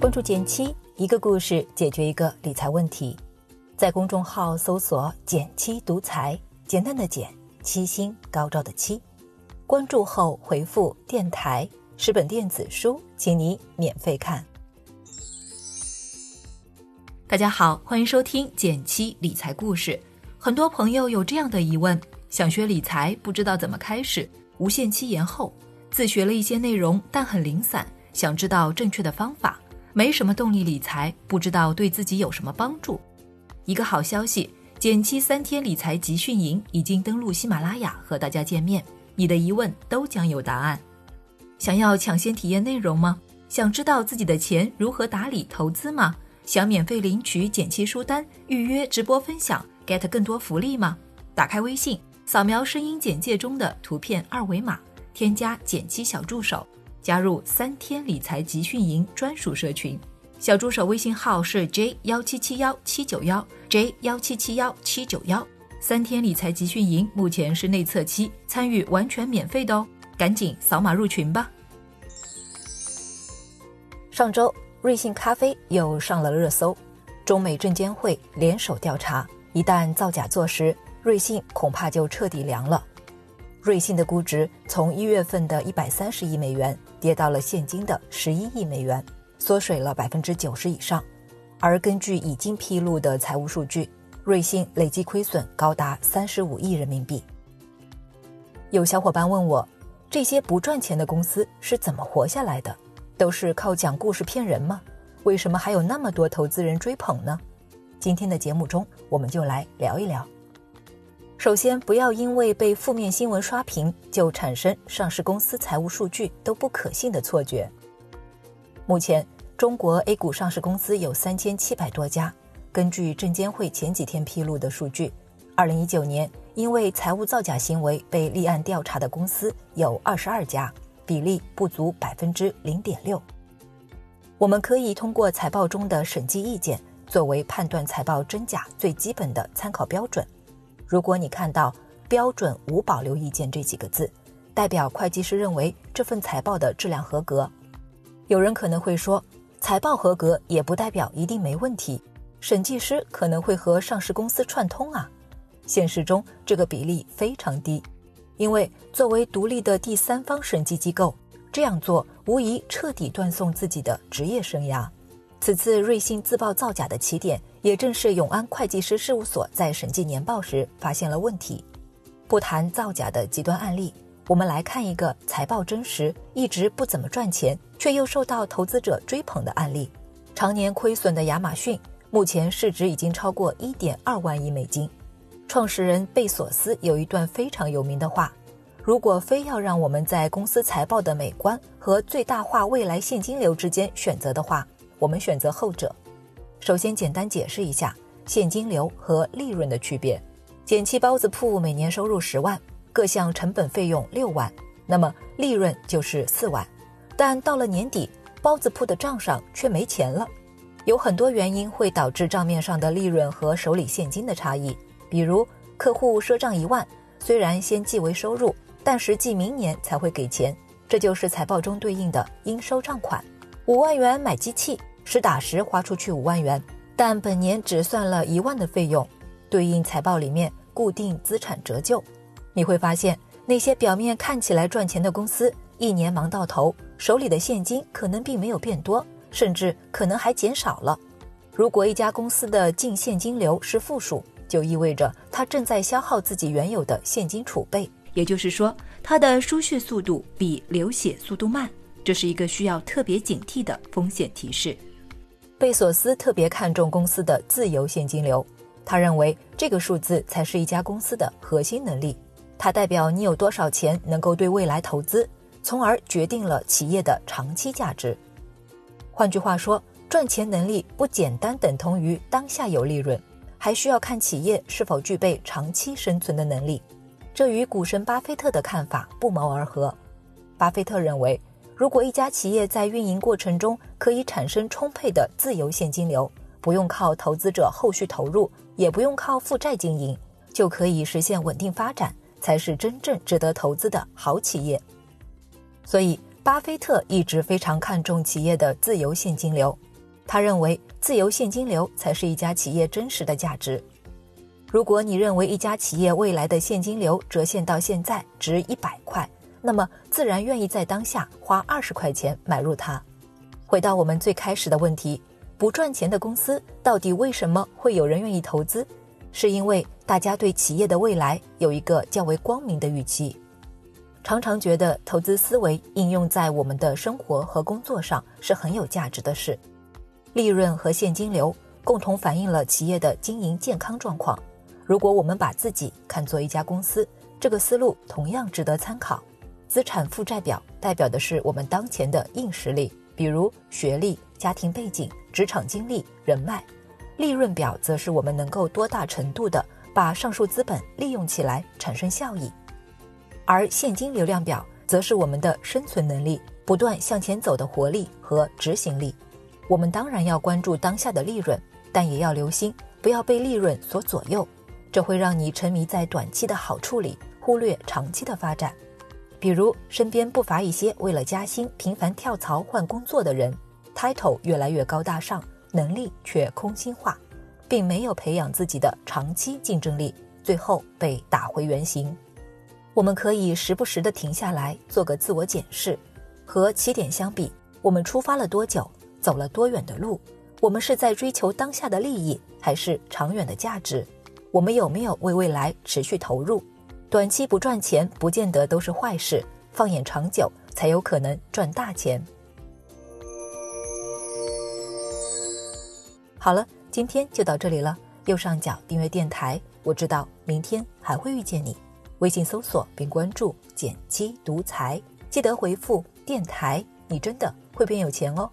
关注简七，一个故事解决一个理财问题。在公众号搜索“简七独裁，简单的简，七星高照的七。关注后回复“电台”，十本电子书，请你免费看。大家好，欢迎收听简七理财故事。很多朋友有这样的疑问：想学理财，不知道怎么开始，无限期延后，自学了一些内容，但很零散，想知道正确的方法。没什么动力理财，不知道对自己有什么帮助。一个好消息，减七三天理财集训营已经登录喜马拉雅和大家见面，你的疑问都将有答案。想要抢先体验内容吗？想知道自己的钱如何打理投资吗？想免费领取减七书单、预约直播分享、get 更多福利吗？打开微信，扫描声音简介中的图片二维码，添加减七小助手。加入三天理财集训营专属社群，小助手微信号是 j 幺七七幺七九幺 j 幺七七幺七九幺。三天理财集训营目前是内测期，参与完全免费的哦，赶紧扫码入群吧。上周，瑞幸咖啡又上了热搜，中美证监会联手调查，一旦造假坐实，瑞幸恐怕就彻底凉了。瑞幸的估值从一月份的一百三十亿美元跌到了现今的十一亿美元，缩水了百分之九十以上。而根据已经披露的财务数据，瑞幸累计亏损高达三十五亿人民币。有小伙伴问我，这些不赚钱的公司是怎么活下来的？都是靠讲故事骗人吗？为什么还有那么多投资人追捧呢？今天的节目中，我们就来聊一聊。首先，不要因为被负面新闻刷屏，就产生上市公司财务数据都不可信的错觉。目前，中国 A 股上市公司有三千七百多家。根据证监会前几天披露的数据，二零一九年因为财务造假行为被立案调查的公司有二十二家，比例不足百分之零点六。我们可以通过财报中的审计意见，作为判断财报真假最基本的参考标准。如果你看到“标准无保留意见”这几个字，代表会计师认为这份财报的质量合格。有人可能会说，财报合格也不代表一定没问题，审计师可能会和上市公司串通啊。现实中这个比例非常低，因为作为独立的第三方审计机构，这样做无疑彻底断送自己的职业生涯。此次瑞幸自曝造假的起点。也正是永安会计师事务所在审计年报时发现了问题。不谈造假的极端案例，我们来看一个财报真实、一直不怎么赚钱，却又受到投资者追捧的案例。常年亏损的亚马逊，目前市值已经超过一点二万亿美金。创始人贝索斯有一段非常有名的话：“如果非要让我们在公司财报的美观和最大化未来现金流之间选择的话，我们选择后者。”首先，简单解释一下现金流和利润的区别。减七包子铺每年收入十万，各项成本费用六万，那么利润就是四万。但到了年底，包子铺的账上却没钱了。有很多原因会导致账面上的利润和手里现金的差异，比如客户赊账一万，虽然先记为收入，但实际明年才会给钱，这就是财报中对应的应收账款。五万元买机器。实打实花出去五万元，但本年只算了一万的费用，对应财报里面固定资产折旧。你会发现，那些表面看起来赚钱的公司，一年忙到头，手里的现金可能并没有变多，甚至可能还减少了。如果一家公司的净现金流是负数，就意味着它正在消耗自己原有的现金储备，也就是说，它的输血速度比流血速度慢，这是一个需要特别警惕的风险提示。贝索斯特别看重公司的自由现金流，他认为这个数字才是一家公司的核心能力，它代表你有多少钱能够对未来投资，从而决定了企业的长期价值。换句话说，赚钱能力不简单等同于当下有利润，还需要看企业是否具备长期生存的能力。这与股神巴菲特的看法不谋而合。巴菲特认为。如果一家企业在运营过程中可以产生充沛的自由现金流，不用靠投资者后续投入，也不用靠负债经营，就可以实现稳定发展，才是真正值得投资的好企业。所以，巴菲特一直非常看重企业的自由现金流，他认为自由现金流才是一家企业真实的价值。如果你认为一家企业未来的现金流折现到现在值一百块，那么自然愿意在当下花二十块钱买入它。回到我们最开始的问题，不赚钱的公司到底为什么会有人愿意投资？是因为大家对企业的未来有一个较为光明的预期，常常觉得投资思维应用在我们的生活和工作上是很有价值的事。利润和现金流共同反映了企业的经营健康状况。如果我们把自己看作一家公司，这个思路同样值得参考。资产负债表代表的是我们当前的硬实力，比如学历、家庭背景、职场经历、人脉；利润表则是我们能够多大程度的把上述资本利用起来，产生效益；而现金流量表则是我们的生存能力、不断向前走的活力和执行力。我们当然要关注当下的利润，但也要留心，不要被利润所左右。这会让你沉迷在短期的好处里，忽略长期的发展。比如，身边不乏一些为了加薪频繁跳槽换工作的人，title 越来越高大上，能力却空心化，并没有培养自己的长期竞争力，最后被打回原形。我们可以时不时的停下来，做个自我检视。和起点相比，我们出发了多久，走了多远的路？我们是在追求当下的利益，还是长远的价值？我们有没有为未来持续投入？短期不赚钱，不见得都是坏事。放眼长久，才有可能赚大钱。好了，今天就到这里了。右上角订阅电台，我知道明天还会遇见你。微信搜索并关注“减七独裁，记得回复“电台”，你真的会变有钱哦。